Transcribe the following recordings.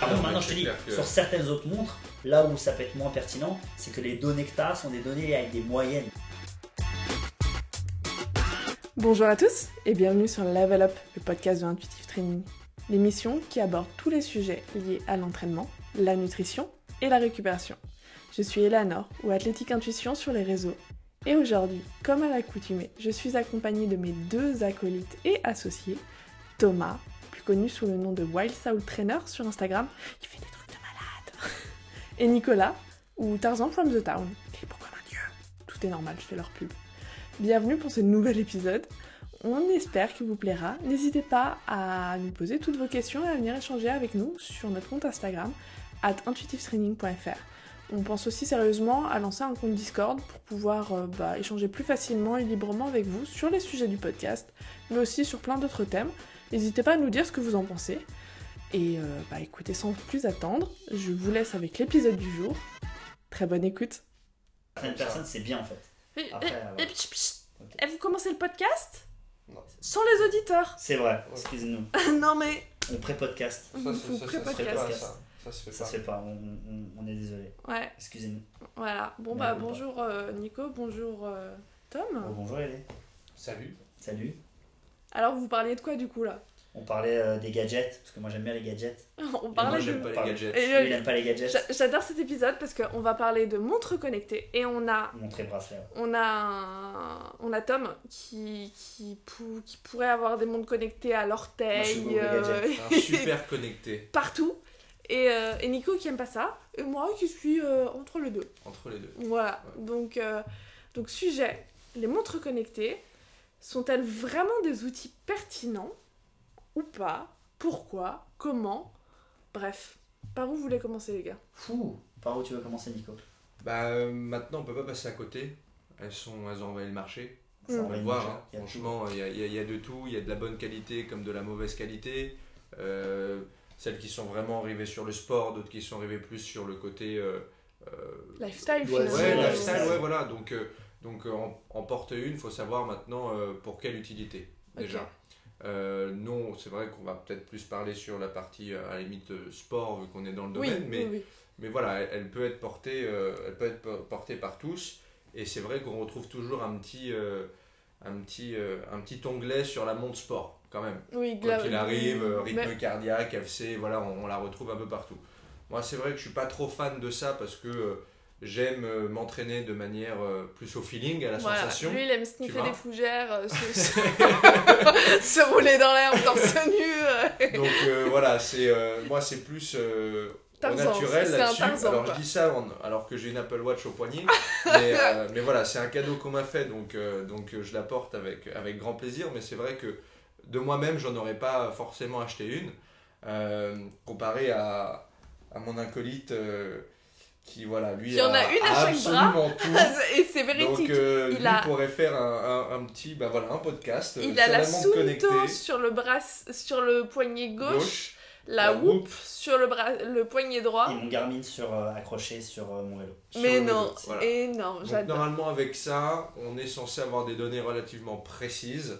Par contre, maintenant, je te dis, que- sur certaines autres montres, là où ça peut être moins pertinent, c'est que les données que tu as sont des données avec des moyennes. Bonjour à tous et bienvenue sur Level Up, le podcast de Intuitive Training. L'émission qui aborde tous les sujets liés à l'entraînement, la nutrition et la récupération. Je suis Eleanor ou Athlétique Intuition sur les réseaux. Et aujourd'hui, comme à l'accoutumée, je suis accompagnée de mes deux acolytes et associés, Thomas, connu sous le nom de Wild Soul Trainer sur Instagram, qui fait des trucs de malade, et Nicolas, ou Tarzan from the Town, est dieu? Tout est normal, je fais leur pub. Bienvenue pour ce nouvel épisode. On espère qu'il vous plaira. N'hésitez pas à nous poser toutes vos questions et à venir échanger avec nous sur notre compte Instagram, at intuitivetraining.fr. On pense aussi sérieusement à lancer un compte Discord pour pouvoir euh, bah, échanger plus facilement et librement avec vous sur les sujets du podcast, mais aussi sur plein d'autres thèmes. N'hésitez pas à nous dire ce que vous en pensez. Et euh, bah écoutez, sans plus attendre, je vous laisse avec l'épisode du jour. Très bonne écoute. Certaines personnes, c'est bien en fait. Et, Après, et- avoir- et pch, pch, Ok. et vous commencez le podcast Non. Sans les auditeurs C'est vrai, excusez-nous. Non mais On pré-podcast. on Ça, ça, ça, se fait pas, ça. Ça se fait Ça pas. se fait pas, on, on- on est désolé. Ouais, Excusez-nous. voilà. Bon bah bon. bonjour euh, Nico, bonjour euh, Tom. Oh, bonjour Ellie. Salut. Salut. Alors vous parliez de quoi du coup là? On parlait euh, des gadgets, parce que moi j'aime bien les gadgets. On moi, parlait de... j'aime pas les gadgets. Et, Lui, euh, il aime pas les gadgets. j'a- J'adore cet épisode parce qu'on va parler de montres connectées et on a Montrer bracelet. ouais. on a un- on a Tom qui qui, pou- qui pourrait avoir des montres connectées à Moi, l'orteil. Un super connecté partout et, euh, et Nico qui aime pas ça et moi qui suis euh, entre les deux. entre les deux. Voilà, donc, euh, donc sujet, les montres connectées sont-elles vraiment des outils pertinents ou pas Pourquoi Comment Bref, par où vous voulez commencer les gars? Fou. Par où tu veux commencer, Nico? Bah euh, maintenant on peut pas passer à côté. Elles sont, elles ont envahi le marché. Ça, Mm. on va y voir. hein. Franchement, il y a, il y a- il y a de tout. Il y a de la bonne qualité comme de la mauvaise qualité. Euh, celles qui sont vraiment arrivées sur le sport, d'autres qui sont arrivées plus sur le côté euh, euh, Lifestyle Ouais, finalement. Ouais, lifestyle, ouais. voilà. Donc, euh, donc euh, en, en porte une, faut savoir maintenant euh, pour quelle utilité, déjà. Euh, non, c'est vrai qu'on va peut-être plus parler sur la partie, euh, à la limite, euh, sport, vu qu'on est dans le Oui, domaine, mais, oui, mais voilà, elle, elle peut être portée, euh, elle peut être po- portée par tous, et c'est vrai qu'on retrouve toujours un petit, euh, un, petit, un petit onglet sur la montre sport, quand même. Oui, Quoi qu'il arrive, rythme Mais- cardiaque, FC, voilà, on, on la retrouve un peu partout. Moi, c'est vrai que je suis pas trop fan de ça parce que j'aime euh, m'entraîner de manière euh, plus au feeling, à la Voilà. sensation. Lui, il aime sniffer des fougères, euh, se, rouler dans l'air torse nu. Donc euh, voilà, c'est euh, moi c'est plus euh, au naturel là-dessus. Alors quoi. je dis ça en- alors que j'ai une Apple Watch au poignet, mais, mais voilà, c'est un cadeau qu'on m'a fait, donc donc je la porte avec avec grand plaisir. Mais c'est vrai que de moi-même, j'en aurais pas forcément acheté une, comparé à à mon acolyte. euh, qui voilà lui Qui en a une à chaque absolument tout Et c'est donc euh, Il lui a- pourrait faire un, un- un petit bah voilà un podcast euh, il a la Sunto sur le bras, sur le poignet gauche, gauche la la Whoop Whoop. sur le bras, le poignet droit. Et mon Garmin sur, euh, accroché sur euh, mon vélo. Mais non, vélo, voilà. énorme, Donc j'adore. normalement avec ça, on est censé avoir des données relativement précises.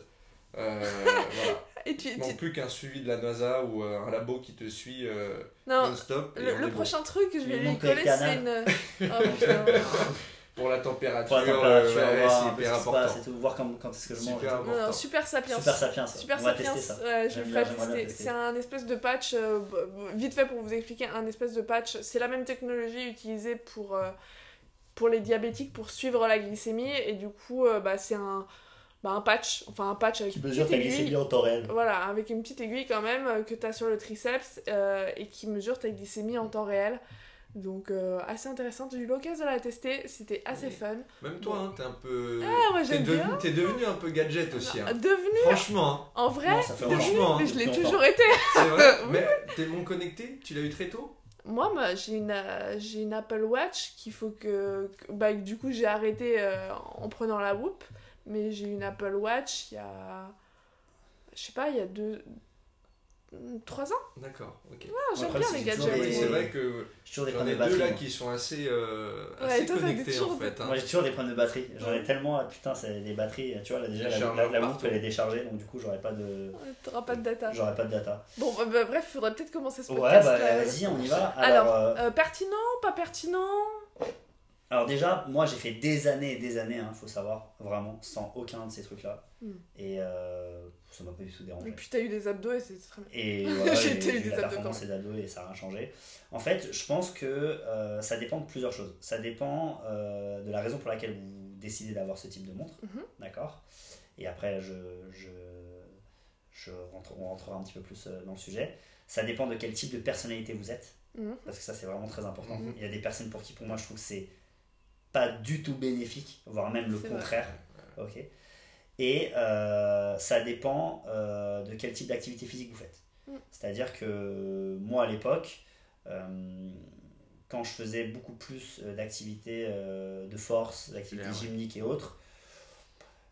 Euh, voilà. Et tu, Il tu- plus qu'un suivi de la NASA ou euh, un labo qui te suit euh, non, non-stop. le, le prochain truc que je vais lui coller, c'est une. canals. Oh. Pour la température, Pour la température, euh, ouais, voir c'est hyper passe important. et tout, voir quand, quand est-ce que je mange. Super. Non, super sapiens. Super sapiens, ça. Super on va sapiens, tester ça. ouais, je bien tester. tester. C'est un espèce de patch, euh, vite fait pour vous expliquer, un espèce de patch. C'est la même technologie utilisée pour, euh, pour les diabétiques pour suivre la glycémie. Et du coup, euh, bah, c'est un, bah, un patch, enfin un patch avec Qui une mesure petite ta glycémie aiguille. en temps réel. Voilà, avec une petite aiguille quand même euh, que tu as sur le triceps euh, et qui mesure ta glycémie en temps réel. Donc euh, assez intéressante, j'ai eu l'occasion de la tester, c'était assez Oui. fun. Même toi, hein, t'es un peu. Ah ouais, t'es j'aime devenu, bien. t'es devenu un peu gadget aussi. hein. Devenu, Franchement, hein. en vrai, Non, devenu, franchement, hein, mais je l'ai toujours été. c'est vrai. Mais t'es mon connecté, tu l'as eu très tôt? Moi, j'ai une, euh, j'ai une Apple Watch qu'il faut que, que- bah, du coup, j'ai arrêté euh, en prenant la Whoop. Mais j'ai une Apple Watch il y a. Je sais pas, il y a deux. 3 ans. D'accord, ok. Ah, J'aime Après, bien les gadgets. des- Oui, c'est vrai que J'ai toujours des j'en problèmes ai de deux batterie. là moi. qui sont assez, euh, Ouais, assez toi, connectés en fait. hein. Moi j'ai toujours des problèmes de batterie. J'en ai tellement, ah, putain, c'est des batteries. Tu vois, là déjà la, la, la. Whoop, elle est déchargée, donc du coup j'aurais pas de, Ouais, T'auras pas de data. j'aurais pas de data. Bon, bah, bah, bref, faudrait peut-être commencer ce Ouais, podcast. bah là. vas-y, on y va. Alors, Alors, euh, Euh, pertinent, pas pertinent? Alors déjà, moi j'ai fait des années et des années, hein, faut savoir, vraiment, sans aucun de ces trucs-là. Hmm. Et euh, ça m'a pas du tout dérangé. Et puis t'as eu des abdos et c'est très bien. Et voilà, J'ai des eu la abdos performance quand et d'ado et ça n'a rien changé. En fait, je pense que euh, ça dépend de plusieurs choses. Ça dépend euh, de la raison pour laquelle vous décidez d'avoir ce type de montre. Mhm. D'accord? Et après, je, je, je rentre, on rentrera un petit peu plus dans le sujet. Ça dépend de quel type de personnalité vous êtes. Mhm. Parce que ça, c'est vraiment très important. Mhm. Il y a des personnes pour qui, pour moi, je trouve que c'est pas du tout bénéfique, voire même le vrai. contraire. Ok. Et euh, ça dépend euh, de quel type d'activité physique vous faites. Mm. C'est-à-dire que moi, à l'époque, euh, quand je faisais beaucoup plus d'activités euh, de force, d'activités gymniques et autres,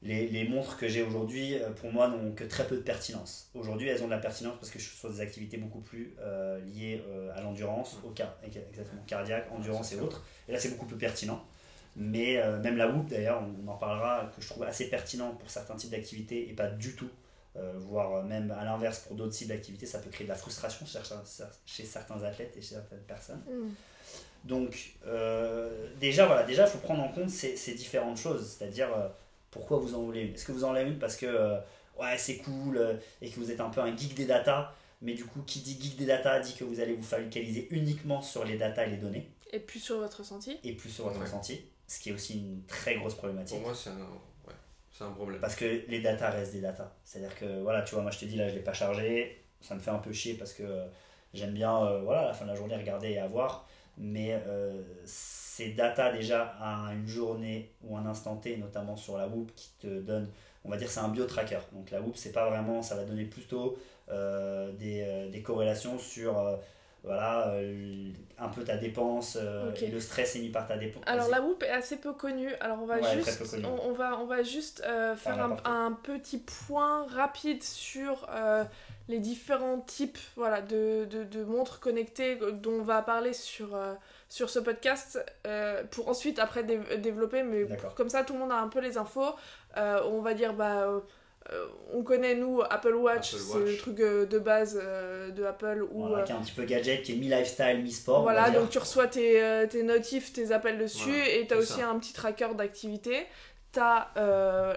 les, les montres que j'ai aujourd'hui, pour moi, n'ont que très peu de pertinence. Aujourd'hui, elles ont de la pertinence parce que je suis sur des activités beaucoup plus euh, liées euh, à l'endurance, au car exactement, cardiaque, endurance et autres. Et là, c'est beaucoup plus pertinent. Mais euh, même la Whoop, d'ailleurs, on en reparlera, que je trouve assez pertinent pour certains types d'activités et pas du tout, euh, voire même à l'inverse pour d'autres types d'activités, ça peut créer de la frustration chez certains, chez certains athlètes et chez certaines personnes. Mhm. Donc, euh, déjà, voilà, déjà, il faut prendre en compte ces, ces différentes choses, c'est-à-dire euh, pourquoi vous en voulez une? Est-ce que vous en voulez une parce que euh, ouais, c'est cool euh, et que vous êtes un peu un geek des data, mais du coup, qui dit geek des data dit que vous allez vous focaliser uniquement sur les data et les données? Et puis sur votre ressenti et plus sur votre Ouais. ressenti, ce qui est aussi une très grosse problématique. Pour moi, c'est un, ouais, c'est un problème. Parce que les data restent des data. C'est-à-dire que, voilà, tu vois, moi je te dis là, je l'ai pas chargé, ça me fait un peu chier parce que euh, j'aime bien, euh, voilà, à la fin de la journée, regarder et avoir. Mais euh, ces data déjà à une journée ou un instant T, notamment sur la Whoop, qui te donne, on va dire, c'est un bio-tracker. Donc la Whoop, c'est pas vraiment, ça va donner plutôt euh, des, des corrélations sur. Voilà, euh, un peu ta dépense euh, et le stress émis par ta dépense. Alors la Whoop est assez peu connue. Alors on va Ouais, juste, on, on va, on va juste euh, faire un, petit point rapide sur les différents types voilà, de, de, de montres connectées dont on va parler sur, sur ce podcast pour ensuite après dé- développer. Mais comme ça tout le monde a un peu les infos. On va dire bah on connaît nous Apple Watch, c'est le truc euh, de base euh, de Apple où Voilà, euh, qui est un petit peu gadget, qui est mi-lifestyle, mi-sport. on va voilà, donc tu reçois tes, euh, tes notifs, tes appels dessus, Voilà, et tu as c'est aussi ça. un petit tracker d'activité. As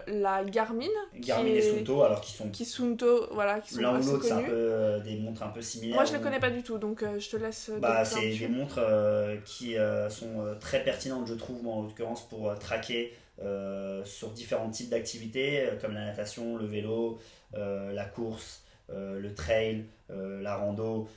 la Garmin, Garmin qui et Sunto, alors qui sont qui Sunto, voilà, qui sont l'un ou l'autre, c'est un peu euh, des montres un peu similaires. Moi, je les où- connais pas du tout, donc euh, je te laisse. euh, Bah, c'est des montres euh, qui euh, sont euh, très pertinentes, je trouve, moi, en l'occurrence, pour euh, traquer euh, sur différents types d'activités, euh, comme la natation, le vélo, euh, la course, euh, le trail, euh, la rando.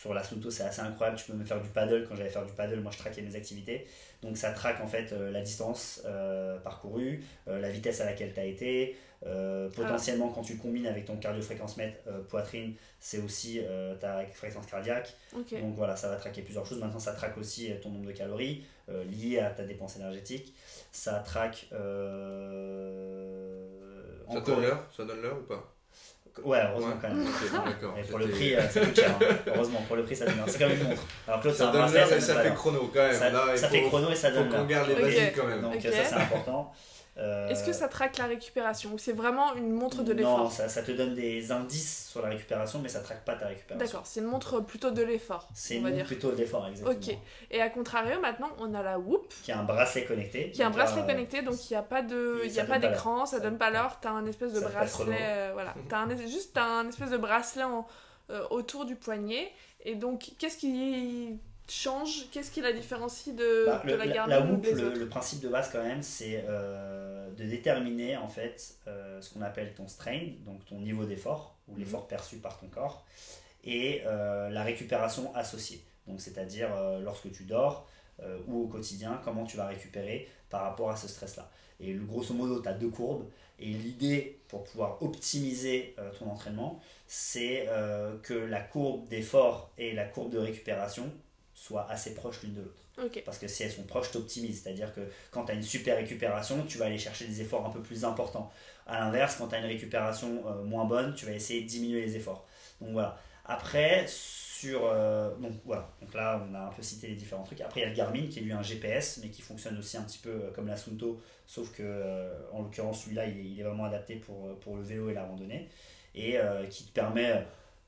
Sur la Sunto, c'est assez incroyable. Tu peux même faire du paddle. Quand j'allais faire du paddle, moi, je traquais mes activités. Donc, ça traque en fait euh, la distance euh, parcourue, euh, la vitesse à laquelle tu as été. euh, potentiellement, quand tu combines avec ton cardio-fréquence-mètre euh, poitrine, c'est aussi euh, ta fréquence cardiaque. Donc voilà, ça va traquer plusieurs choses. Maintenant, ça traque aussi euh, ton nombre de calories euh, lié à ta dépense énergétique. Ça traque. Euh, Ça encore- donne l'heure? Ça donne l'heure ou pas? Ouais, heureusement Ouais. quand même. Ok, d'accord. Et pour le prix, euh, ça coûte cher. hein. Heureusement, pour le prix, ça donne. C'est comme une montre. Alors que l'autre, c'est Ça un donne bracelet, ça ça fait chrono quand même. Ça, Là, ça faut, fait chrono et ça faut donne qu'on l'heure. garde les basiques quand même. Donc Ok. euh, ça, c'est important. Euh, Est-ce que ça traque la récupération ou c'est vraiment une montre de Non, l'effort ça, ça te donne des indices sur la récupération, mais ça traque pas ta récupération. D'accord, c'est une montre plutôt de l'effort, C'est une montre plutôt d'effort, exactement. Ok. Et à contrario, maintenant, on a la Whoop, Qui a un bracelet connecté. qui a un là, bracelet euh, connecté, donc il n'y a pas de, il y a pas d'écran, ça Ça- donne pas l'heure, t'as un espèce de ça bracelet, euh, voilà, un, juste t'as un espèce de bracelet en- euh, autour du poignet. Et donc, qu'est-ce qui change Qu'est-ce qui la différencie de, Bah, de le- la la, Garmin la des le, principe de base quand même, c'est euh, de déterminer en fait euh, ce qu'on appelle ton strain, donc ton niveau d'effort ou Mhm. l'effort perçu par ton corps, et euh, la récupération associée. Donc c'est-à-dire lorsque tu dors ou au quotidien, comment tu vas récupérer par rapport à ce stress-là. Et grosso modo, tu as deux courbes. Et l'idée pour pouvoir optimiser ton entraînement, c'est que la courbe d'effort et la courbe de récupération soient assez proches l'une de l'autre. Parce que si elles sont proches, t'optimises. C'est-à-dire que quand tu as une super récupération, tu vas aller chercher des efforts un peu plus importants. À l'inverse, quand tu as une récupération euh, moins bonne, tu vas essayer de diminuer les efforts. Donc voilà. Après, sur. euh, donc voilà, donc là on a un peu cité les différents trucs. Après il y a le Garmin qui est lui un GPS, mais qui fonctionne aussi un petit peu euh, comme la Sunto, sauf que euh, en l'occurrence celui-là il est, il est vraiment adapté pour, pour le vélo et la randonnée. Et qui te permet,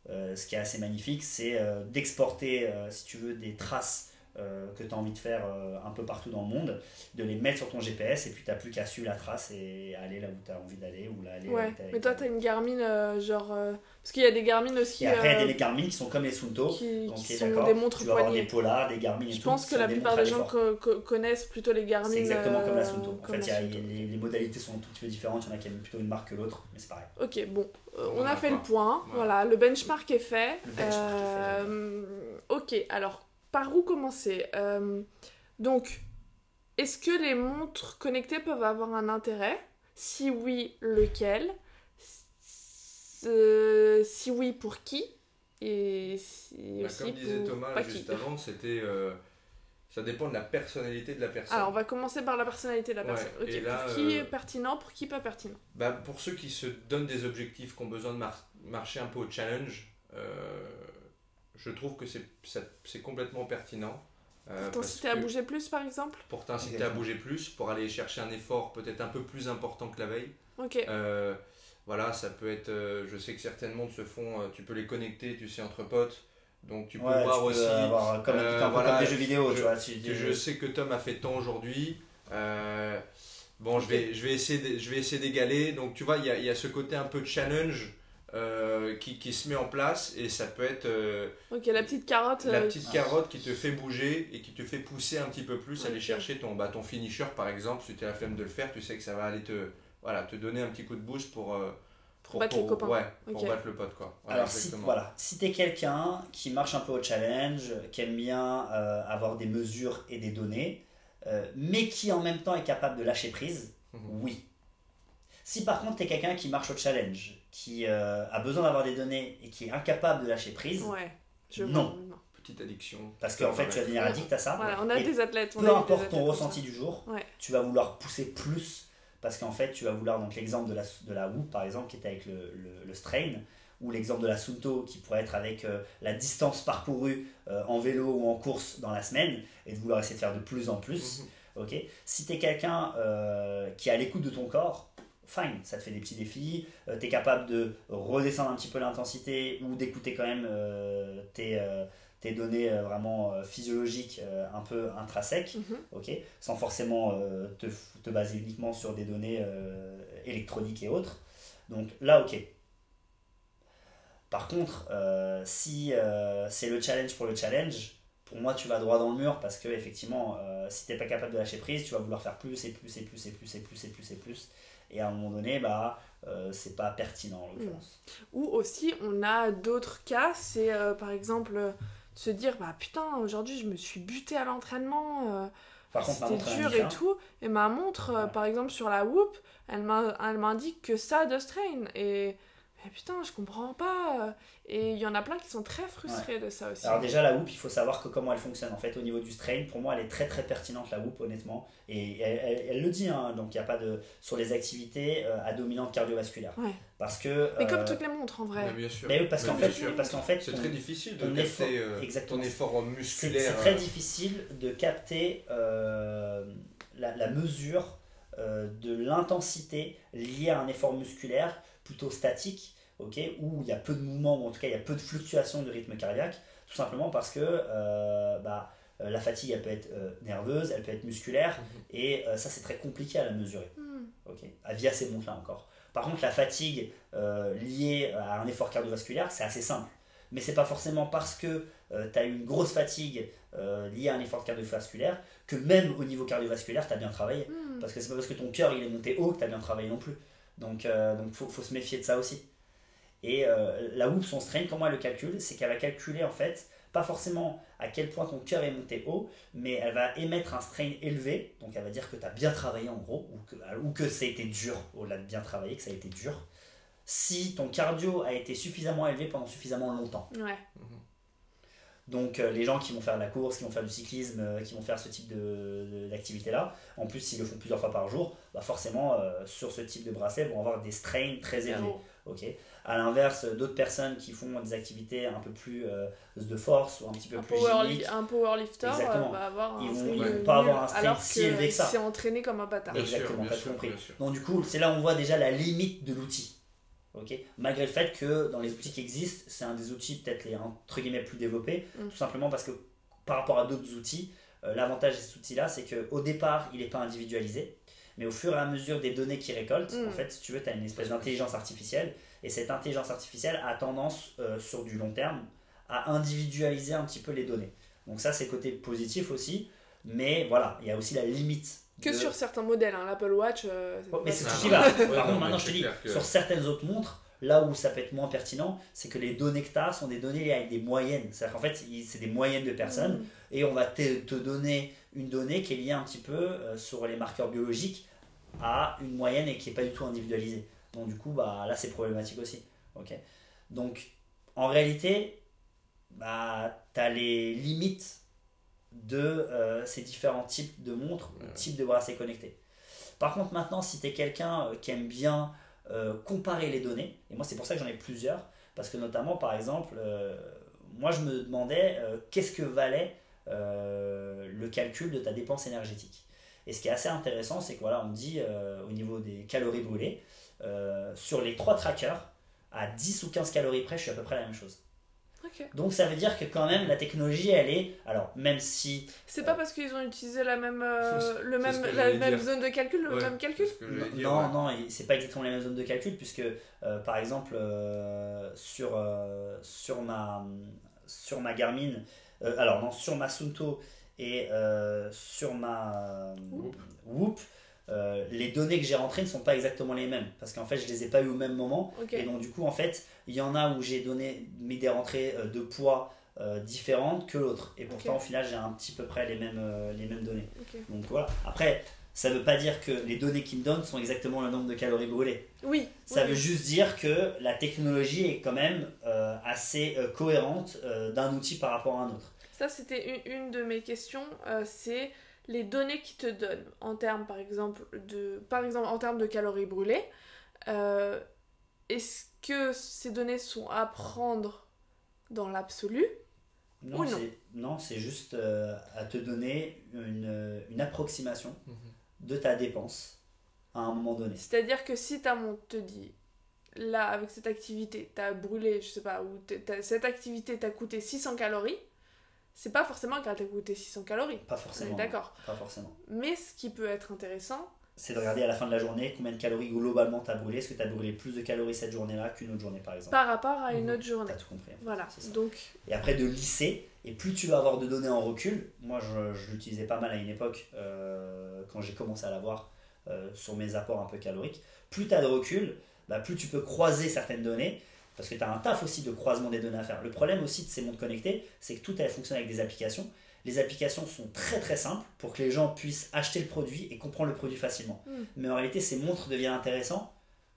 ce qui est assez magnifique, c'est euh, d'exporter, euh, si tu veux, des traces euh, que tu as envie de faire euh, un peu partout dans le monde, de les mettre sur ton GPS et puis tu n'as plus qu'à suivre la trace et aller là où tu as envie d'aller ou là aller Ouais, où t'as- mais toi, t'as une Garmin, euh, genre. euh, Parce qu'il y a des Garmin aussi. Et après, il y a euh, des Garmin qui sont comme les Sunto. qui, Donc, qui sont des montres Tu vas avoir des Polars, des Garmin et Je tout, pense que la plupart des gens l'effort. co- co- connaissent plutôt les Garmin. C'est exactement comme la euh, Sunto. En fait, il y a- les, les modalités sont un tout petit peu différentes. Il y en a qui aiment plutôt une marque que l'autre, mais c'est pareil. Ok, bon, euh, on On a a fait le point. Voilà. Voilà, le benchmark est fait. Le benchmark est fait, Euh, ok, alors, par où commencer Euh, Donc, est-ce que les montres connectées peuvent avoir un intérêt? Si oui, lequel? Euh, Si oui, pour qui? Et si Bah, aussi comme disait pour Thomas juste qui? avant, c'était. euh, ça dépend de la personnalité de la personne. Alors, on va commencer par la personnalité de la Ouais, personne. Ok, et là, pour qui est pertinent, pour qui pas pertinent? Bah, pour ceux qui se donnent des objectifs, qui ont besoin de mar- marcher un peu au challenge, je trouve que c'est complètement pertinent. euh, Pour t'inciter à bouger plus, par exemple? Pour t'inciter à bouger plus, pour aller chercher un effort peut-être un peu plus important que la veille. Ok. Euh, voilà, ça peut être. euh, je sais que certaines montres se font. euh, tu peux les connecter, tu sais, entre potes. Donc tu peux Ouais, voir tu peux aussi. avoir comme, euh, un voilà, comme des jeux vidéo, je- tu vois. tu- je sais que Tom a fait tant aujourd'hui. Euh, bon, je vais, je vais je vais essayer d'égaler. Donc, tu vois, il y a, il y a ce côté un peu challenge euh, qui, qui se met en place et ça peut être euh, Ok, la petite carotte. la euh, petite carotte qui te fait bouger et qui te fait pousser un petit peu plus, aller chercher ton, bah, ton finisher par exemple. Si tu as la flemme de le faire, tu sais que ça va aller te, voilà, te donner un petit coup de boost pour. Pour battre les copains. Ouais, pour battre le pote quoi. Voilà, Alors, si, voilà, si t'es quelqu'un qui marche un peu au challenge, qui aime bien euh, avoir des mesures et des données, euh, mais qui en même temps est capable de lâcher prise, Mhm. oui. Si par contre t'es quelqu'un qui marche au challenge, qui euh, a besoin d'avoir des données et qui est incapable de lâcher prise, Ouais. Je Non. vois, non. Petite addiction. parce qu'en fait tu vas devenir addict à ça, Voilà, on a Et des athlètes. on peu importe ton ressenti du jour, Ouais. tu vas vouloir pousser plus parce qu'en fait tu vas vouloir donc l'exemple de la de la Whoop par exemple qui était avec le, le, le strain ou l'exemple de la Sunto qui pourrait être avec euh, la distance parcourue euh, en vélo ou en course dans la semaine et de vouloir essayer de faire de plus en plus. Mhm. Ok. Si tu es quelqu'un euh, qui est à l'écoute de ton corps, fine, ça te fait des petits défis. tu es capable de redescendre un petit peu l'intensité ou d'écouter quand même euh, tes, euh, tes données euh, vraiment euh, physiologiques euh, un peu intrinsèques, Mhm. ok, sans forcément euh, te, te baser uniquement sur des données euh, électroniques et autres. Donc là, ok. Par contre, euh, si euh, c'est le challenge pour le challenge, pour moi, tu vas droit dans le mur parce que effectivement, euh, si t'es pas capable de lâcher prise, tu vas vouloir faire plus et plus et plus et plus et plus et plus et plus. Et à un moment donné, bah, euh, c'est pas pertinent en l'occurrence. Ou aussi, on a d'autres cas, c'est euh, par exemple euh, de se dire bah putain, aujourd'hui je me suis buté à l'entraînement, euh, c'était dur et indifférente. tout, et ma montre, euh, Ouais. par exemple sur la Whoop, elle m'indique que ça de strain. Et mais putain, je comprends pas. Et il y en a plein qui sont très frustrés de ça aussi. Alors déjà la Whoop, il faut savoir que comment elle fonctionne. En fait, au niveau du strain, pour moi, elle est très très pertinente la Whoop, honnêtement. Et elle, elle- elle le dit, hein, donc il n'y a pas de sur les activités euh, à dominante cardiovasculaire. Ouais. Parce que. Mais comme euh, toutes les montres en vrai. Mais bien sûr. mais parce qu'en bien fait, sûr. parce qu'en fait, C'est très difficile de capter effort- euh, exactement. ton effort musculaire. c'est très euh, difficile de capter euh, la, la mesure euh, de l'intensité liée à un effort musculaire plutôt statique, ok, où il y a peu de mouvement, ou en tout cas il y a peu de fluctuations de rythme cardiaque, tout simplement parce que euh, bah, euh, la fatigue elle peut être euh, nerveuse, elle peut être musculaire, Mhm. et euh, ça c'est très compliqué à la mesurer Hmm. ok, à- via ces montres-là encore. Par contre, la fatigue euh, liée à un effort cardiovasculaire, c'est assez simple. Mais c'est pas forcément parce que tu as une grosse fatigue euh, liée à un effort cardiovasculaire que même au niveau cardiovasculaire, tu as bien travaillé. Hmm. Parce que c'est pas parce que ton cœur il est monté haut que tu as bien travaillé non plus. Donc il donc faut, faut se méfier de ça aussi. Et euh, la Whoop, son strain, comment elle le calcule C'est qu'elle va calculer en fait, pas forcément à quel point ton cœur est monté haut, mais elle va émettre un strain élevé, donc elle va dire que tu as bien travaillé en gros, ou que, ou que ça a été dur, au-delà de bien travailler, que ça a été dur, si ton cardio a été suffisamment élevé pendant suffisamment longtemps. Ouais. Donc euh, les gens qui vont faire de la course, qui vont faire du cyclisme, euh, qui vont faire ce type d'activité-là, en plus s'ils le font plusieurs fois par jour, bah forcément euh, sur ce type de bracelet vont avoir des strains très élevés. Ok. À l'inverse, d'autres personnes qui font des activités un peu plus euh, de force ou un petit peu Un, plus power un powerlifter euh, va avoir Ils un vont- string ils vont pas avoir un alors si élevé que ça. s'est entraîné comme un bâtard. Exactement, sûr, sûr. Donc du coup, c'est là où on voit déjà la limite de l'outil. Malgré le fait que dans les outils qui existent, c'est un des outils peut-être les entre guillemets plus développés, Mm. tout simplement parce que par rapport à d'autres outils, euh, l'avantage de cet outil-là, c'est qu'au départ, il n'est pas individualisé, mais au fur et à mesure des données qu'il récolte, Mm. en fait, si tu veux, tu as une espèce d'intelligence artificielle, et cette intelligence artificielle a tendance, euh, sur du long terme, à individualiser un petit peu les données. Donc ça, c'est côté positif aussi, mais voilà, il y a aussi la limite. Que de- sur certains modèles, hein, l'Apple Watch. euh, Oh, mais c'est Ah, ce va. Ouais, Par contre, maintenant, je te c'est dis, que- sur certaines autres montres, là où ça peut être moins pertinent, c'est que les données que tu as sont des données avec des moyennes. C'est-à-dire qu'en fait, c'est des moyennes de personnes Mm. et on va te, te donner une donnée qui est liée un petit peu euh, sur les marqueurs biologiques à une moyenne et qui n'est pas du tout individualisée. Donc, du coup, bah, là, c'est problématique aussi. Ok Donc, en réalité, bah, tu as les limites de euh, ces différents types de montres ou types de bracelets connectés. Par contre, maintenant, si tu es quelqu'un euh, qui aime bien euh, comparer les données, et moi, c'est pour ça que j'en ai plusieurs, parce que notamment, par exemple, euh, moi, je me demandais qu'est-ce que valait le calcul de ta dépense énergétique. Et ce qui est assez intéressant, c'est que voilà, on dit au niveau des calories brûlées, sur les trois trackers, à 10 ou 15 calories près, je suis à peu près la même chose. Donc ça veut dire que quand même la technologie, elle est, alors même si C'est pas parce qu'ils ont utilisé la même, euh, le même, la même dire. zone de calcul, le Ouais, même calcul dire, non, ouais. non, et c'est pas exactement les mêmes zones de calcul, puisque euh, par exemple euh, sur, euh, sur, ma, sur ma Garmin, euh, alors non, sur ma Sunto et euh, sur ma Whoop. Whoop, euh, les données que j'ai rentrées ne sont pas exactement les mêmes, parce qu'en fait je les ai pas eu au même moment, et donc du coup en fait il y en a où j'ai donné mis des rentrées euh, de poids euh, différentes que l'autre, et pourtant au final j'ai un petit peu près les mêmes, euh, les mêmes données. Donc voilà. Après, ça veut pas dire que les données qu'ils me donnent sont exactement le nombre de calories brûlées. Oui. Ça oui. veut juste dire que la technologie est quand même assez cohérente d'un outil par rapport à un autre. Ça, c'était une, une de mes questions. c'est les données qu'ils te donnent en termes, par exemple, de, par exemple, en termes de calories brûlées. euh, Est-ce que ces données sont à prendre dans l'absolu Non, Ou non. c'est non, c'est juste euh, à te donner une, une approximation Mhm. de ta dépense à un moment donné. C'est-à-dire que si ta montre te dit, là, avec cette activité, t'as brûlé, je sais pas, ou cette activité t'a coûté 600 calories, c'est pas forcément t'a coûté 600 calories. Pas forcément. d'accord. Pas forcément. Mais ce qui peut être intéressant, C'est de regarder à la fin de la journée combien de calories globalement tu as brûlé. Est-ce que tu as brûlé plus de calories cette journée-là qu'une autre journée par exemple par rapport à une Mhm. autre journée. T'as tout compris. Voilà. Donc, et après de lisser. Et plus tu vas avoir de données en recul, moi je, je l'utilisais pas mal à une époque euh, quand j'ai commencé à l'avoir euh, sur mes apports un peu caloriques, plus tu as de recul, bah, plus tu peux croiser certaines données, parce que tu as un taf aussi de croisement des données à faire. Le problème aussi de ces montres connectées, c'est que tout elle fonctionne avec des applications. Les applications sont très très simples pour que les gens puissent acheter le produit et comprendre le produit facilement. Mm. Mais en réalité, ces montres deviennent intéressantes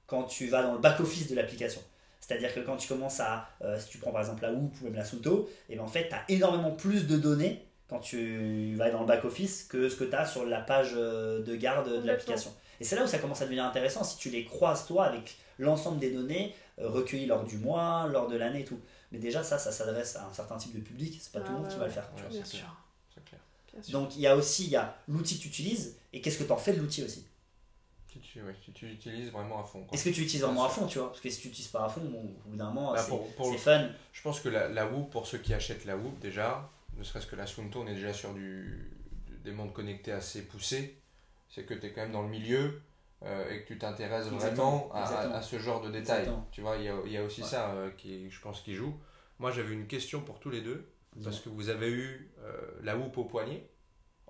quand tu vas dans le back-office de l'application. C'est-à-dire que quand tu commences à, euh, si tu prends par exemple la Whoop ou même la Sunto, et ben en fait tu as énormément plus de données quand tu vas dans le back-office que ce que tu as sur la page euh, de garde de l'application. Et c'est là où ça commence à devenir intéressant si tu les croises toi avec l'ensemble des données recueillies lors du mois, lors de l'année et tout. Mais déjà ça, ça s'adresse à un certain type de public, c'est pas Ah tout le monde ouais, qui va le ouais. faire. tu. Ouais, bien sûr. clair. Bien sûr. Donc il y a aussi il y a l'outil que tu utilises et qu'est-ce que tu en fais de l'outil aussi? Si tu, ouais, si tu l'utilises vraiment à fond. Est-ce que tu utilises vraiment à fond, tu vois? Parce que si tu n'utilises pas à fond, bon, au bout d'un moment, Bah, c'est fun. Je pense que la, la Whoop, pour ceux qui achètent la Whoop, déjà, ne serait-ce que la Sunto, on est déjà sur du, des mondes connectés assez poussés. C'est que tu es quand même dans le milieu euh, et que tu t'intéresses vraiment à, à- à ce genre de détails. Exactement. Tu vois, il y a, y a aussi Ouais. ça euh, qui, je pense, qui joue. Moi, j'avais une question pour tous les deux. Parce que vous avez eu euh, la Whoop au poignet.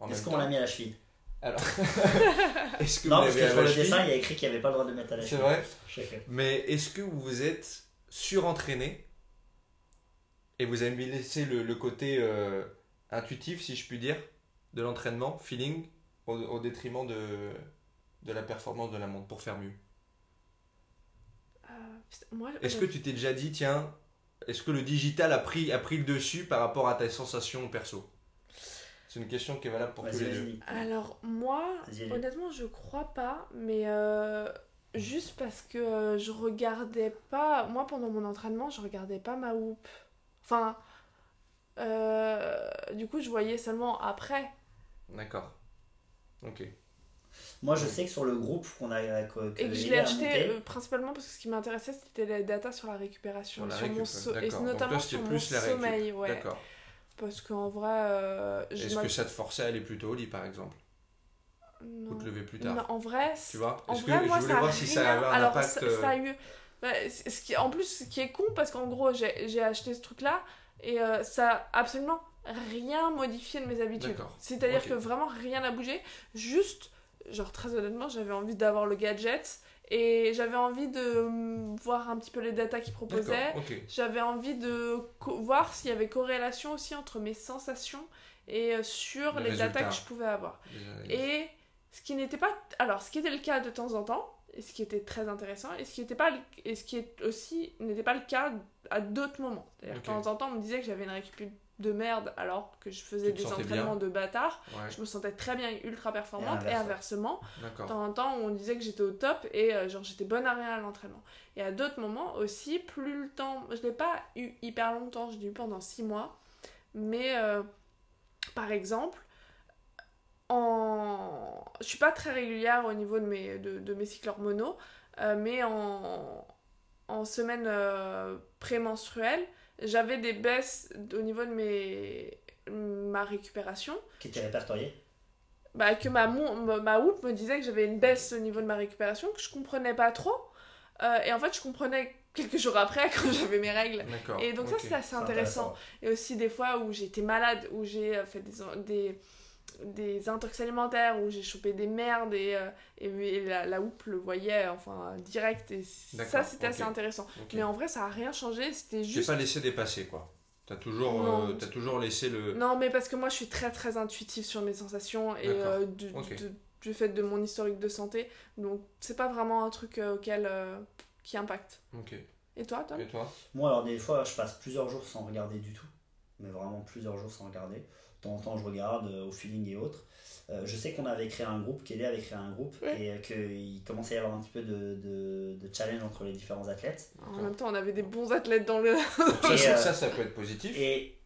Est-ce qu'on l'a mis à la cheville? Alors, est-ce que Non, vous parce que sur le dessin, il y a écrit qu'il n'y avait pas le droit de mettre à la C'est cheville. vrai? Sais que- Mais est-ce que vous vous êtes surentraîné et vous avez laissé le, le côté euh, intuitif, si je puis dire, de l'entraînement, feeling, au, au détriment de, de la performance de la montre pour faire mieux Euh, Est-ce que tu t'es déjà dit, tiens, est-ce que le digital a pris, a pris le dessus par rapport à tes sensations perso? C'est une question qui est valable pour tous les deux. Alors moi, honnêtement, je crois pas, mais euh, juste parce que euh, je regardais pas. Moi, pendant mon entraînement, je regardais pas ma hoop. Enfin. euh, du coup, je voyais seulement après. D'accord. Ok. Moi, je sais que sur le groupe qu'on a que, que Et que je l'ai acheté monté, euh, principalement parce que ce qui m'intéressait, c'était les data sur la récupération. Sur la mon récup, so- et. Donc notamment toi, sur mon plus la récup. sommeil. Ouais. D'accord. Parce qu'en vrai. euh, Est-ce que ça te forçait à aller plus tôt au lit, par exemple? Ou Non. te lever plus tard Non, en vrai, Tu vois En vrai, que moi, je voulais ça a voir si ça avait un Alors, impact. ça, euh, ça a eu. bah, ce qui... En plus, ce qui est con, parce qu'en gros, j'ai j'ai acheté ce truc-là et euh, ça a absolument rien modifié de mes habitudes. C'est-à-dire que vraiment rien n'a bougé. Juste, genre, très honnêtement, j'avais envie d'avoir le gadget et j'avais envie de hum, voir un petit peu les datas qu'ils proposaient. D'accord, ok. J'avais envie de voir s'il y avait corrélation aussi entre mes sensations et euh, sur Les les, datas que je pouvais avoir. Et ce qui n'était pas. Alors, ce qui était le cas de temps en temps, et ce qui était très intéressant, et ce qui était pas et ce qui est aussi n'était pas le cas à d'autres moments. C'est-à-dire Ok. que de temps en temps, on me disait que j'avais une récup de merde alors que je faisais des entraînements bien de bâtard. Ouais, Je me sentais très bien et ultra performante, Et et, inversement. de temps en temps, on disait que j'étais au top et euh, genre j'étais bonne à rien à l'entraînement. Et à d'autres moments aussi, plus le temps. Je l'ai pas eu hyper longtemps, je l'ai eu pendant 6 mois. Mais euh, par exemple, en... je suis pas très régulière au niveau de mes, de, de mes cycles hormonaux, euh, mais en, en semaine prémenstruelle, j'avais des baisses au niveau de mes, ma récupération qui était répertorié. bah, que ma, mon- ma, ma hoop me disait que j'avais une baisse au niveau de ma récupération, que je comprenais pas trop. Euh, et en fait, je comprenais quelques jours après quand j'avais mes règles. Et donc, ça, c'est assez intéressant. Et aussi des fois où j'ai été malade, où j'ai euh, fait des, des, des intox alimentaires, où j'ai chopé des merdes et, euh, et, et la, la le voyait enfin direct. Et ça, c'était assez intéressant. Mais en vrai, ça a rien changé. C'était J'ai juste. pas laissé dépasser, quoi. T'as toujours, euh, t'as toujours laissé le. Non, mais parce que moi, je suis très très intuitive sur mes sensations et euh, du, du fait de mon historique de santé. Donc, c'est pas vraiment un truc euh, auquel euh, qui impacte. Ok. Et toi, Tom? Et toi? Moi, alors, des fois, je passe plusieurs jours sans regarder du tout. Mais vraiment plusieurs jours sans regarder. De temps en temps, je regarde euh, au feeling et autres. Euh, je sais qu'on avait créé un groupe, Kelly avait créé un groupe, Ouais. et euh, qu'il commençait à y avoir un petit peu de, de, de challenge entre les différents athlètes. En même temps, on avait des bons athlètes dans le. ça, euh, ça, ça peut être positif. Et,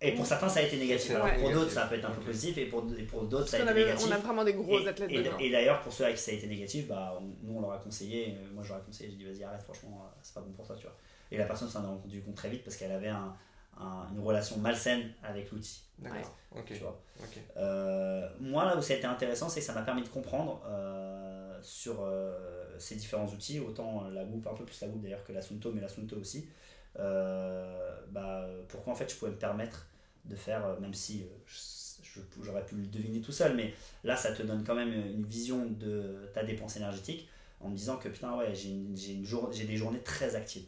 et pour certains, ça a été négatif. Alors, pour d'autres, ça peut être un peu positif, et pour, et pour d'autres, ça a été avait, négatif. on a vraiment des gros Et- athlètes et, d'ailleurs, pour ceux à qui ça a été négatif, bah, on- nous on leur a conseillé, moi je leur ai conseillé, j'ai dit vas-y arrête, franchement, c'est pas bon pour toi, tu vois. Et la personne s'en est rendu compte très vite parce qu'elle avait un- un- une relation malsaine avec l'outil, D'accord. Ok. tu vois. Ok. Euh, moi, là où ça a été intéressant, c'est que ça m'a permis de comprendre euh, sur euh, ces différents outils, autant la Whoop, un peu plus la Whoop d'ailleurs que la Sunto, mais la Sunto aussi. euh, bah, pourquoi en fait je pouvais me permettre de faire, même si euh, j'aurais pu le deviner tout seul, mais là ça te donne quand même une vision de ta dépense énergétique en me disant que putain, ouais, j'ai une- j'ai une jour- j'ai des journées très actives.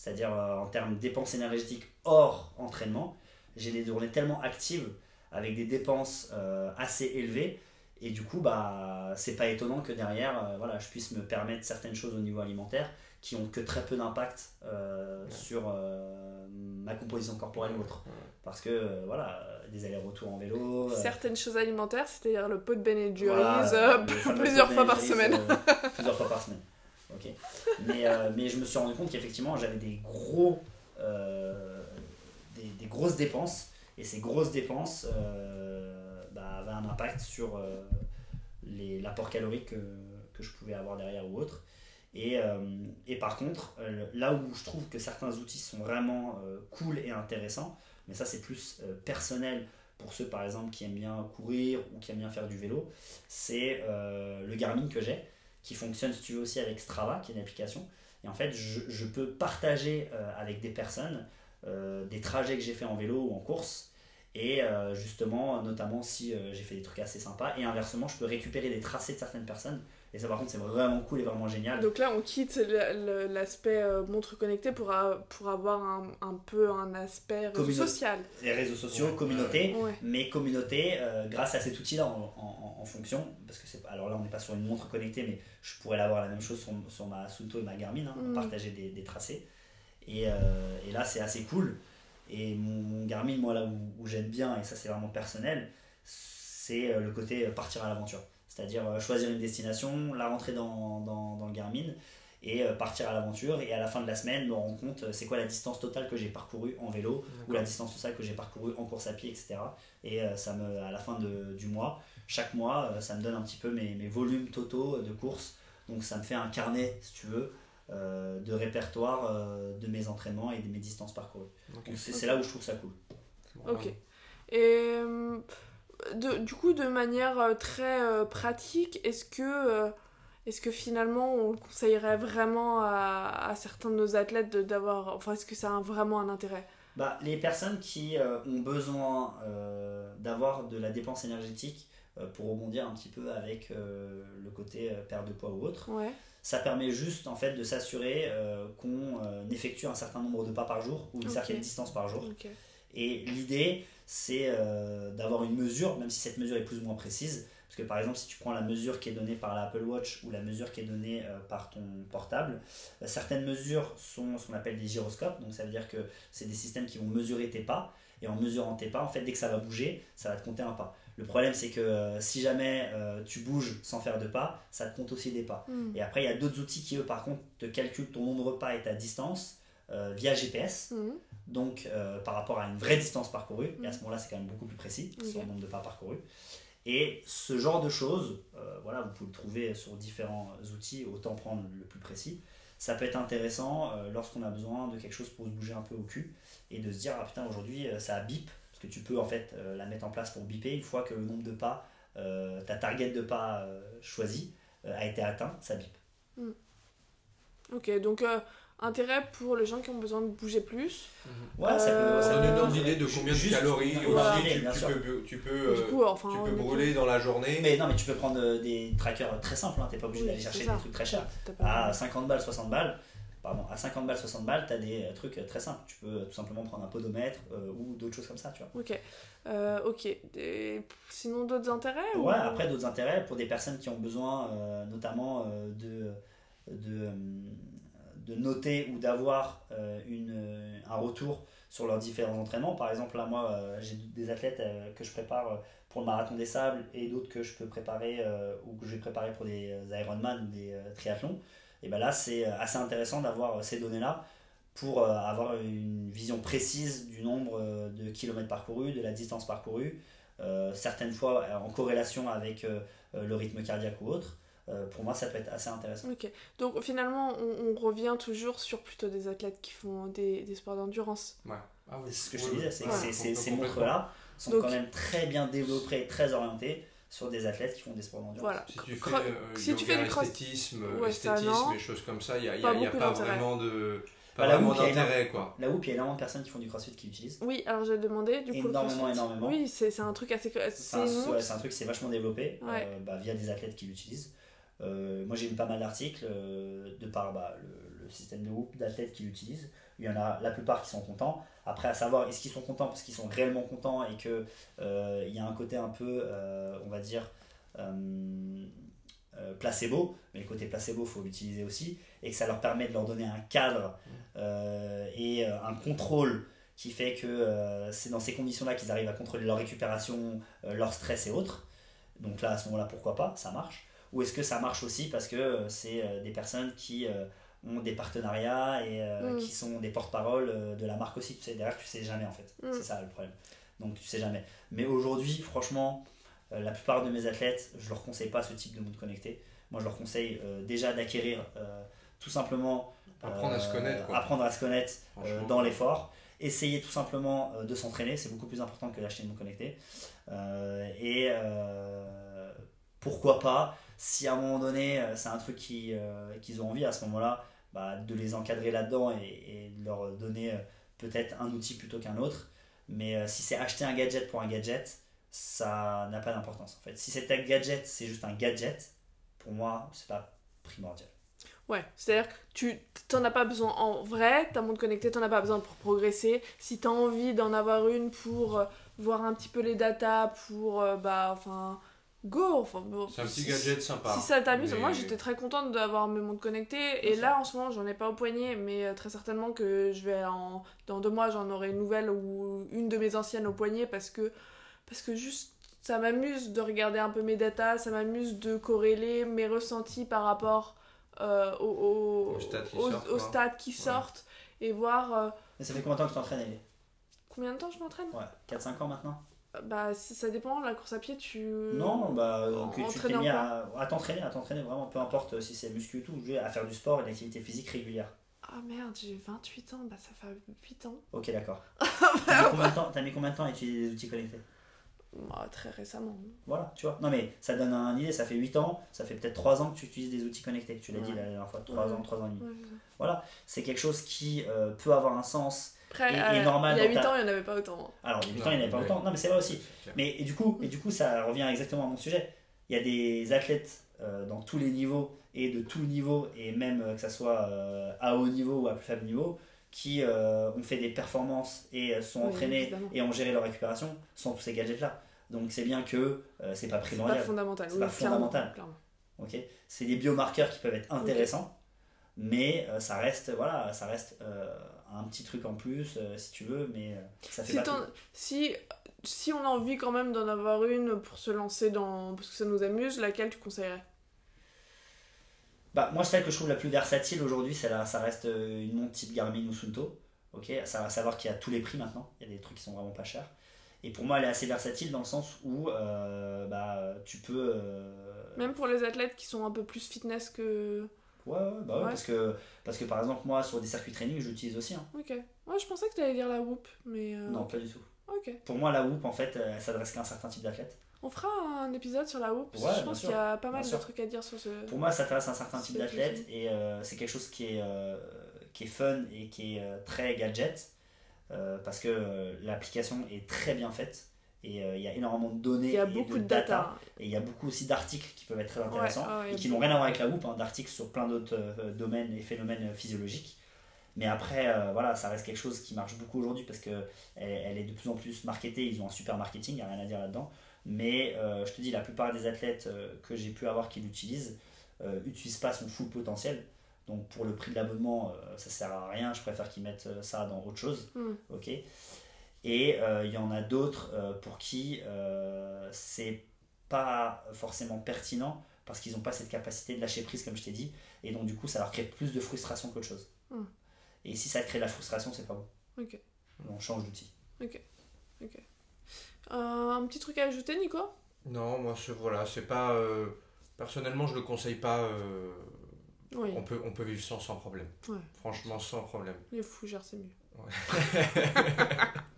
C'est-à-dire euh, en termes de dépenses énergétiques hors entraînement, j'ai des journées tellement actives avec des dépenses euh, assez élevées. Et du coup, bah, c'est pas étonnant que derrière, euh, voilà, je puisse me permettre certaines choses au niveau alimentaire qui ont que très peu d'impact euh, Ouais. sur euh, ma composition corporelle ou autre. Ouais. Parce que, euh, voilà, des allers-retours en vélo. euh, Certaines choses alimentaires, c'est-à-dire le pot de Ben voilà, euh, fameux plusieurs pot fois par semaine. euh, plusieurs fois par semaine. Ok. Mais, euh, mais je me suis rendu compte qu'effectivement, j'avais des gros, euh, des, des grosses dépenses. Et ces grosses dépenses euh, bah, avaient un impact sur les- l'apport calorique que, que je pouvais avoir derrière ou autre. Et, et par contre, là où je trouve que certains outils sont vraiment cool et intéressants, mais ça c'est plus personnel pour ceux par exemple qui aiment bien courir ou qui aiment bien faire du vélo, c'est le Garmin que j'ai, qui fonctionne si tu veux aussi avec Strava, qui est une application. Et en fait, je, peux partager euh, avec des personnes euh, des trajets que j'ai fait en vélo ou en course. Et euh, justement, notamment si j'ai fait des trucs assez sympas. Et inversement, je peux récupérer des tracés de certaines personnes. Et ça, par contre, c'est vraiment cool et vraiment génial. Donc là, on quitte l'aspect euh, montre connectée pour, a- pour avoir un, un peu un aspect réseau social. Les réseaux sociaux, Ouais. communauté. Ouais. mais communauté euh, grâce à cet outil-là en, en- en fonction, parce que c'est alors là on n'est pas sur une montre connectée, mais je pourrais l'avoir la même chose sur, sur ma Sunto et ma Garmin, hein, Mm. partager des, des tracés. Et, euh, et là c'est assez cool. Et mon, mon Garmin, moi là où, où j'aime bien, et ça c'est vraiment personnel, c'est euh, le côté euh, partir à l'aventure. C'est-à-dire euh, choisir une destination, la rentrer dans, dans, dans le Garmin et euh, partir à l'aventure. Et à la fin de la semaine, me rendre compte euh, c'est quoi la distance totale que j'ai parcourue en vélo ou la distance totale que j'ai parcourue en course à pied, etc. Et ça me, à la fin de, du mois, chaque mois, ça me donne un petit peu mes, mes volumes totaux de course. Donc ça me fait un carnet, si tu veux, euh, de répertoire euh, de mes entraînements et de mes distances parcourues. Donc c'est là où je trouve ça cool. Ok. Et de- du coup, de manière euh, très euh, pratique, est-ce que, euh, est-ce que finalement on le conseillerait vraiment à, à certains de nos athlètes de- d'avoir. Enfin, est-ce que ça a vraiment un intérêt? Bah, les personnes qui euh, ont besoin euh, d'avoir de la dépense énergétique euh, pour rebondir un petit peu avec le côté perte de poids ou autre, Ouais. ça permet juste en fait de s'assurer qu'on effectue un certain nombre de pas par jour ou une certaine distance par jour. Et l'idée, c'est euh, d'avoir une mesure, même si cette mesure est plus ou moins précise. Parce que par exemple, si tu prends la mesure qui est donnée par l'Apple Watch ou la mesure qui est donnée euh, par ton portable, euh, certaines mesures sont ce qu'on appelle des gyroscopes. Donc ça veut dire que c'est des systèmes qui vont mesurer tes pas. Et en mesurant tes pas, en fait, dès que ça va bouger, ça va te compter un pas. Le problème, c'est que si jamais tu bouges sans faire de pas, ça te compte aussi des pas. Hmm. Et après, il y a d'autres outils qui, eux, par contre, te calculent ton nombre de pas et ta distance euh, via GPS Mhm. donc euh, par rapport à une vraie distance parcourue, et à Mm. ce moment-là c'est quand même beaucoup plus précis sur le nombre de pas parcourus. Et ce genre de choses, euh, voilà, vous pouvez le trouver sur différents outils, autant prendre le plus précis. Ça peut être intéressant lorsqu'on a besoin de quelque chose pour se bouger un peu au cul et de se dire ah putain aujourd'hui ça bip parce que tu peux en fait la mettre en place pour biper une fois que le nombre de pas, ta target de pas choisi a été atteint, ça bip. Ok, donc euh, intérêt pour les gens qui ont besoin de bouger plus. Ouais, ça peut, Euh, ça donne une d'idée de combien de calories aussi tu, tu peux, tu euh, coup, enfin, tu on peux est- brûler dans la journée. Mais non, mais tu peux prendre euh, des trackers très simples, hein, t'es pas obligé Oui, d'aller chercher ça. des trucs très chers. À 50 balles, 60 balles, pardon, à 50 balles, 60 balles, t'as des euh, trucs très simples. Tu peux tout simplement prendre un podomètre euh, ou d'autres choses comme ça, tu vois. Ok. Euh, ok. Et sinon, d'autres intérêts ou- Ouais, après d'autres intérêts pour des personnes qui ont besoin euh, notamment euh, de, de, euh, de noter ou d'avoir euh, une, euh, un retour sur leurs différents entraînements. Par exemple, là, moi, euh, j'ai des athlètes que je prépare pour le marathon des sables et d'autres que je peux préparer ou que je vais préparer pour des Ironman ou des triathlons. Et ben là, c'est assez intéressant d'avoir ces données-là pour avoir une vision précise du nombre de kilomètres parcourus, de la distance parcourue, certaines fois en corrélation avec le rythme cardiaque ou autre. Euh, pour moi, ça peut être assez intéressant. Ok. Donc finalement, on, on revient toujours sur plutôt des athlètes qui font des, des sports d'endurance. Ouais. Ah oui. C'est ce que je te disais, c'est Ouais. que ces- ces, montres-là sont Donc- quand même très bien développées, très orientées sur des athlètes qui font des sports d'endurance. Voilà. Si tu fais, euh, si tu fais du cross- esthétisme, Ouais, ça, esthétisme et choses comme ça, il n'y a, y Pas a- y a beaucoup pas d'intérêt. vraiment de pas Bah, la vraiment d'intérêt quoi. Là où il y a énormément de personnes qui font du crossfit qui l'utilisent. Oui, alors j'ai demandé du coup. Énormément, énormément. Oui, c'est c'est un truc assez. C'est C'est un, c'est un truc qui s'est vachement développé Ouais. euh, bah, via des athlètes qui l'utilisent. Euh, moi j'ai lu pas mal d'articles euh, de par bah, le, système de Whoop d'athlètes qui l'utilisent. Il y en a la plupart qui sont contents. Après, à savoir, est-ce qu'ils sont contents parce qu'ils sont réellement contents et qu'il il y a un côté un peu, euh, on va dire, euh, euh, placebo, mais le côté placebo, faut l'utiliser aussi, et que ça leur permet de leur donner un cadre euh, et euh, un contrôle qui fait que euh, c'est dans ces conditions-là qu'ils arrivent à contrôler leur récupération, euh, leur stress et autres. Donc là, à ce moment-là, pourquoi pas, ça marche. Ou est-ce que ça marche aussi parce que euh, c'est euh, des personnes qui euh, ont des partenariats et euh, Mm. qui sont des porte-parole euh, de la marque aussi. Tu sais, derrière, tu sais jamais en fait. Mm. C'est ça le problème. Donc tu sais jamais. Mais aujourd'hui, franchement, euh, la plupart de mes athlètes, je leur conseille pas ce type de montre connectée. Moi, je leur conseille euh, déjà d'acquérir euh, tout simplement Apprendre à se connaître quoi. apprendre à se connaître euh, dans l'effort. Essayer tout simplement euh, de s'entraîner, c'est beaucoup plus important que d'acheter une montre connectée. Euh, et euh, pourquoi pas, si à un moment donné euh, c'est un truc euh, qu'ils ont envie, à ce moment-là, bah, de les encadrer là-dedans et, de leur donner euh, peut-être un outil plutôt qu'un autre. Mais si c'est acheter un gadget pour un gadget, ça n'a pas d'importance en fait. Si c'est un gadget, c'est juste un gadget, pour moi, c'est pas primordial. Ouais, c'est-à-dire que tu t'en as pas besoin en vrai, ta montre connectée, t'en as pas besoin pour progresser. Si t'as envie d'en avoir une pour voir un petit peu les datas, pour bah enfin go, enfin bon, C'est un petit si- gadget sympa. Si ça t'amuse, Mais- moi j'étais très contente d'avoir mes montres connectées et ça. là en ce moment j'en ai pas au poignet mais euh, très certainement que je vais en dans deux mois j'en aurai une nouvelle ou une de mes anciennes au poignet parce que parce que juste ça m'amuse de regarder un peu mes datas, ça m'amuse de corréler mes ressentis par rapport euh, aux, aux, Aux stats qui aux- sortent, aux quoi. stats qui sortent et voir euh, Mais ça fait combien de temps que tu t'entraînes combien de temps je m'entraîne? Ouais, 4-5 ans maintenant Bah, ça dépend, la course à pied, tu. Non, bah, tu t'es mis à, à t'entraîner, à t'entraîner vraiment, peu importe si c'est muscu ou tout, à faire du sport et de l'activité physique régulière. Ah merde, j'ai 28 ans, bah ça fait 8 ans. Ok, d'accord. T'as mis combien de temps- t'as mis combien de temps à utiliser des outils connectés? Bah, très récemment. Voilà, tu vois. Non, mais ça donne une idée, ça fait 8 ans, ça fait peut-être 3 ans que tu utilises des outils connectés. Tu l'as dit la dernière fois, 3 Ouais. ans, 3 ans et demi. Ouais, ça. C'est quelque chose qui euh, peut avoir un sens. Après, Et- et euh, normal il y a dans 8 ta- ans, il n'y en avait pas autant. Alors, il y a 8 Non, ans, il n'y avait pas autant. Non, mais c'est vrai aussi. Mais et du, coup, et du coup, ça revient exactement à mon sujet. Il y a des athlètes euh, dans tous les niveaux et de tout niveau, et même euh, que ça soit euh, à haut niveau ou à plus faible niveau, qui euh, ont fait des performances et sont Oui, entraînés évidemment. et ont géré leur récupération sans tous ces gadgets-là. Donc c'est bien que euh, c'est pas C'est pas primordial. fondamental. C'est oui, pas fondamental. clairement. c'est des biomarqueurs qui peuvent être intéressants, mais euh, ça reste, voilà, ça reste euh, un petit truc en plus, euh, si tu veux, mais euh, ça fait Si, pas t'en- tout. si, si on a envie quand même d'en avoir une pour se lancer dans. parce que ça nous amuse, laquelle tu conseillerais? Bah, moi, celle que je trouve la plus versatile aujourd'hui, ça reste euh, une montre type Garmin ou Sunto. Ok, ça va savoir qu'il y a tous les prix maintenant. Il y a des trucs qui sont vraiment pas chers. Et pour moi, elle est assez versatile dans le sens où euh, bah, tu peux. Même pour les athlètes qui sont un peu plus fitness que. Ouais, ouais, bah ouais, Ouais. Parce, que, parce que par exemple, moi, sur des circuits training, j'utilise aussi. hein. Ok. Ouais, je pensais que t'allais dire la whoop, mais. euh, Non, pas du tout. Ok. Pour moi, la whoop, en fait, euh, elle s'adresse qu'à un certain type d'athlète. On fera un épisode sur la whoop, parce Ouais, que je pense qu'il y a pas mal de trucs à dire sur ce. Pour moi, ça s'adresse à un certain type d'athlète et euh, c'est quelque chose qui est, euh, qui est fun et qui est très gadget parce que l'application est très bien faite et euh, il y a énormément de données Il y a et beaucoup de de data. et il y a beaucoup aussi d'articles qui peuvent être très intéressants Ouais, ouais, et qui n'ont rien à voir avec la whoop, hein, d'articles sur plein d'autres euh, domaines et phénomènes euh, physiologiques. Mais après, euh, voilà, ça reste quelque chose qui marche beaucoup aujourd'hui parce que elle, est de plus en plus marketée. Ils ont un super marketing, il n'y a rien à dire là-dedans. Mais je te dis, la plupart des athlètes que j'ai pu avoir qui l'utilisent n'utilisent pas son full potentiel. Donc pour le prix de l'abonnement, ça sert à rien. Je préfère qu'ils mettent ça dans autre chose. Mm. Ok. Et euh, il y en a d'autres euh, pour qui euh, c'est pas forcément pertinent parce qu'ils n'ont pas cette capacité de lâcher prise, comme je t'ai dit. Et donc du coup, ça leur crée plus de frustration qu'autre chose. Mm. Et si ça crée de la frustration, c'est pas bon. Ok. On change d'outil. Euh, un petit truc à ajouter, Nico? Non, moi, c'est voilà, c'est pas. euh, personnellement, je le conseille pas. euh, Oui, on, peut, on peut vivre sans sans problème. Ouais. Franchement, sans problème. les fougères, c'est mieux.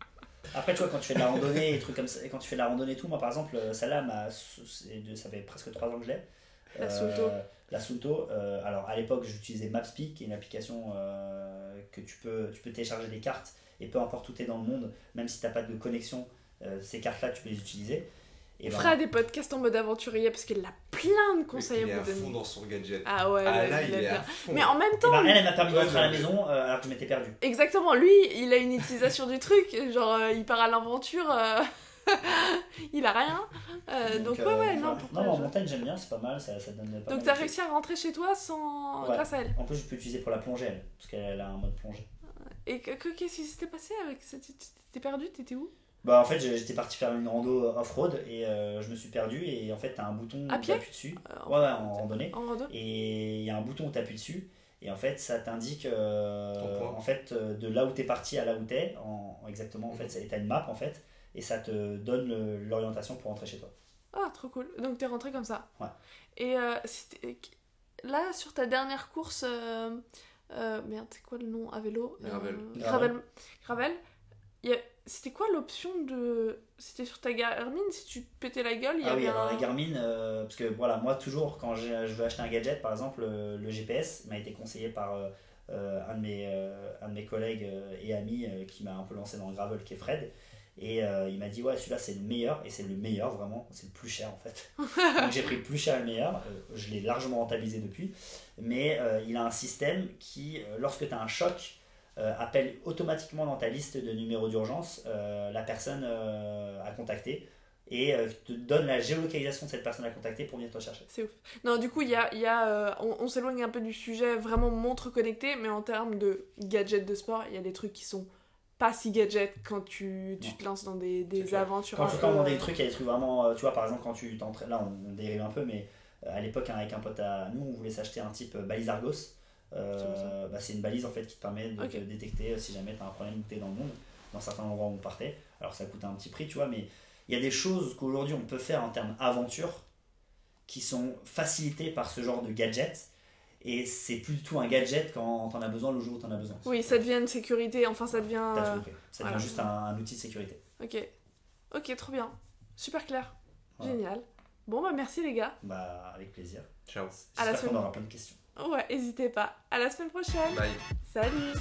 Après, tu vois, quand tu fais de la randonnée et trucs comme ça, et quand tu fais de la randonnée et tout, moi par exemple, euh, celle-là, ça fait presque 3 ans que je l'ai. La Euh, Sunto. La Sunto. euh, alors à l'époque, j'utilisais Mapspeak, qui est une application euh, que tu peux, tu peux télécharger des cartes et peu importe où tu es dans le monde, même si tu n'as pas de connexion, euh, ces cartes-là, tu peux les utiliser. Ben, fera des podcasts en mode aventurier parce qu'elle a plein de conseils il est à à vous fond donner. dans son gadget. Ah ouais, Ah là, là, il il est est à bien. fond. Mais en même eh temps, ben, elle, elle m'a permis de rentrer à la mais- maison euh, alors que je m'étais perdu. exactement, lui, il a une utilisation du truc, genre euh, il part à l'aventure, euh, il a rien. Euh, donc, ouais, euh, ouais, non, Non, en montagne, j'aime bien, c'est pas mal, ça, ça donne pas Donc t'as réussi à rentrer chez toi sans... Ouais. grâce à elle. En plus, je peux l'utiliser pour la plongée, elle, parce qu'elle a un mode plongée. Et que- que- qu'est-ce qui s'était passé avec ça T'es perdu T'étais où? Bah en fait j'étais parti faire une rando off-road et euh, je me suis perdu et en fait t'as un bouton À où t'appuies dessus. Euh, Ouais ouais en randonnée. En rando Et il y a un bouton où t'appuies dessus et en fait ça t'indique euh, en fait de là où t'es parti à là où t'es en, en- exactement en Mhm. fait c'est- t'as une map en fait et ça te donne le- l'orientation pour rentrer chez toi. Ah, trop cool. Donc t'es rentré comme ça. Ouais. Et euh, c'était- là, sur ta dernière course, euh, euh, merde, c'est quoi le nom à vélo? Euh, Gravel. Gravel. Gravel. Il y a- C'était quoi l'option de. C'était sur ta Garmin Si tu te pétais la gueule, il y Ah oui alors un. les Garmin euh, parce que voilà moi toujours quand je veux acheter un gadget par exemple le, le GPS m'a été conseillé par euh, euh, un, de mes, euh, un de mes collègues euh, et amis euh, qui m'a un peu lancé dans le gravel qui est Fred et euh, il m'a dit ouais celui-là c'est le meilleur et c'est le meilleur vraiment c'est le plus cher en fait donc j'ai pris le plus cher et le meilleur Euh, je l'ai largement rentabilisé depuis mais euh, il a un système qui euh, lorsque tu as un choc euh, appelle automatiquement dans ta liste de numéros d'urgence euh, la personne euh, à contacter et te donne la géolocalisation de cette personne à contacter pour venir te chercher. C'est ouf. Non, du coup, y a. y a, on on s'éloigne un peu du sujet vraiment montre connectée, mais en termes de gadgets de sport, il y a des trucs qui sont pas si gadget quand tu, tu te lances dans des, des aventures. Quand tu peu, tombes dans des trucs, il y a des trucs vraiment. Tu vois, par exemple, quand tu t'entraînes. Là, on, on dérive un peu, mais à l'époque, avec un pote à nous, on voulait s'acheter un type balise Argos. Euh, bah, c'est une balise en fait qui te permet de te détecter euh, si jamais tu as un problème où tu es dans le monde, dans certains endroits où on partait. Alors ça coûte un petit prix, tu vois, mais il y a des choses qu'aujourd'hui on peut faire en termes aventure qui sont facilitées par ce genre de gadget. Et c'est plus du tout un gadget quand t'en as besoin le jour où t'en as besoin. Oui, ça devient une sécurité, enfin ça devient. T'as euh, tout compris. Ça devient voilà. juste un, un outil de sécurité. Ok. Ok, trop bien. Super clair. Voilà. Génial. Bon, bah merci les gars. Bah, avec plaisir. Ciao. À la J'espère qu'on aura plein de questions. Ouais, n'hésitez pas. À la semaine prochaine. Bye. Salut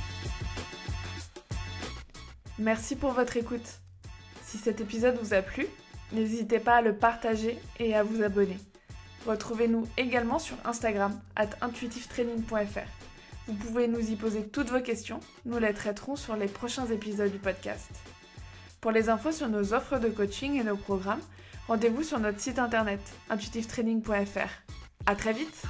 Merci pour votre écoute. Si cet épisode vous a plu, n'hésitez pas à le partager et à vous abonner. Retrouvez-nous également sur Instagram, at intuitivetraining.fr. Vous pouvez nous y poser toutes vos questions, nous les traiterons sur les prochains épisodes du podcast. Pour les infos sur nos offres de coaching et nos programmes, rendez-vous sur notre site internet intuitivetraining.fr. À très vite